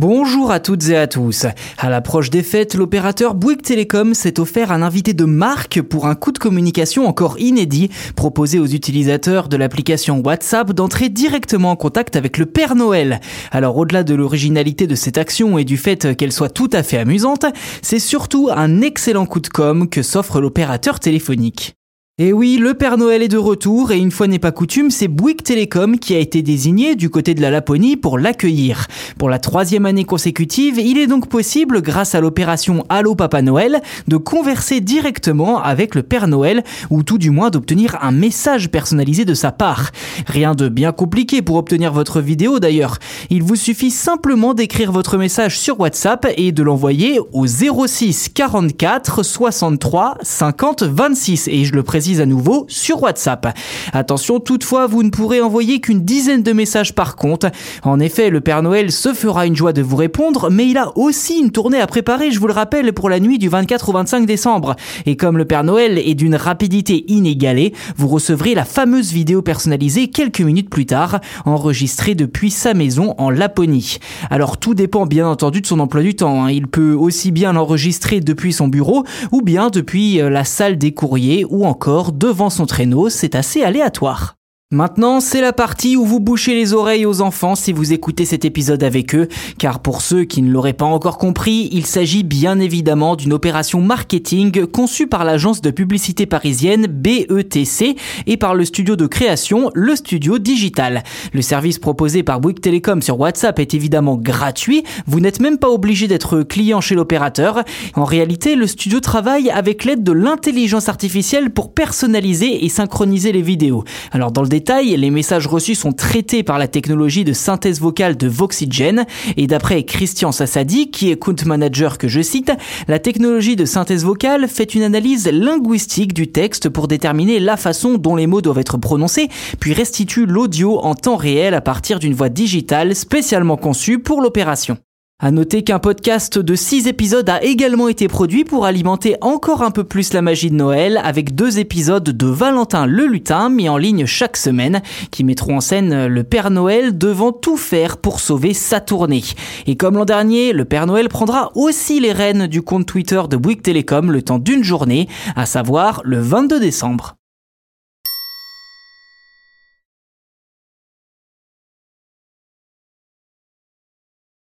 Bonjour à toutes et à tous. À l'approche des fêtes, l'opérateur Bouygues Telecom s'est offert un invité de marque pour un coup de communication encore inédit, proposé aux utilisateurs de l'application WhatsApp d'entrer directement en contact avec le Père Noël. Alors au-delà de l'originalité de cette action et du fait qu'elle soit tout à fait amusante, c'est surtout un excellent coup de com que s'offre l'opérateur téléphonique. Et oui, le Père Noël est de retour et une fois n'est pas coutume, c'est Bouygues Télécom qui a été désigné du côté de la Laponie pour l'accueillir. Pour la troisième année consécutive, il est donc possible, grâce à l'opération Allo Papa Noël, de converser directement avec le Père Noël ou tout du moins d'obtenir un message personnalisé de sa part. Rien de bien compliqué pour obtenir votre vidéo d'ailleurs. Il vous suffit simplement d'écrire votre message sur WhatsApp et de l'envoyer au 06 44 63 50 26 et je le précise à nouveau sur WhatsApp. Attention, toutefois, vous ne pourrez envoyer qu'une dizaine de messages par compte. En effet, le Père Noël se fera une joie de vous répondre, mais il a aussi une tournée à préparer, je vous le rappelle, pour la nuit du 24 au 25 décembre. Et comme le Père Noël est d'une rapidité inégalée, vous recevrez la fameuse vidéo personnalisée quelques minutes plus tard, enregistrée depuis sa maison en Laponie. Alors tout dépend bien entendu de son emploi du temps. Hein. Il peut aussi bien l'enregistrer depuis son bureau ou bien depuis euh, la salle des courriers ou encore devant son traîneau, c'est assez aléatoire. Maintenant, c'est la partie où vous bouchez les oreilles aux enfants si vous écoutez cet épisode avec eux, car pour ceux qui ne l'auraient pas encore compris, il s'agit bien évidemment d'une opération marketing conçue par l'agence de publicité parisienne BETC et par le studio de création, le studio digital. Le service proposé par Bouygues Telecom sur WhatsApp est évidemment gratuit, vous n'êtes même pas obligé d'être client chez l'opérateur. En réalité, le studio travaille avec l'aide de l'intelligence artificielle pour personnaliser et synchroniser les vidéos. Alors dans le les messages reçus sont traités par la technologie de synthèse vocale de Voxygen et d'après Christian Sassadi, qui est compte manager que je cite, la technologie de synthèse vocale fait une analyse linguistique du texte pour déterminer la façon dont les mots doivent être prononcés, puis restitue l'audio en temps réel à partir d'une voix digitale spécialement conçue pour l'opération. À noter qu'un podcast de 6 épisodes a également été produit pour alimenter encore un peu plus la magie de Noël avec deux épisodes de Valentin le lutin mis en ligne chaque semaine qui mettront en scène le Père Noël devant tout faire pour sauver sa tournée. Et comme l'an dernier, le Père Noël prendra aussi les rênes du compte Twitter de Bouygues Télécom le temps d'une journée, à savoir le 22 décembre.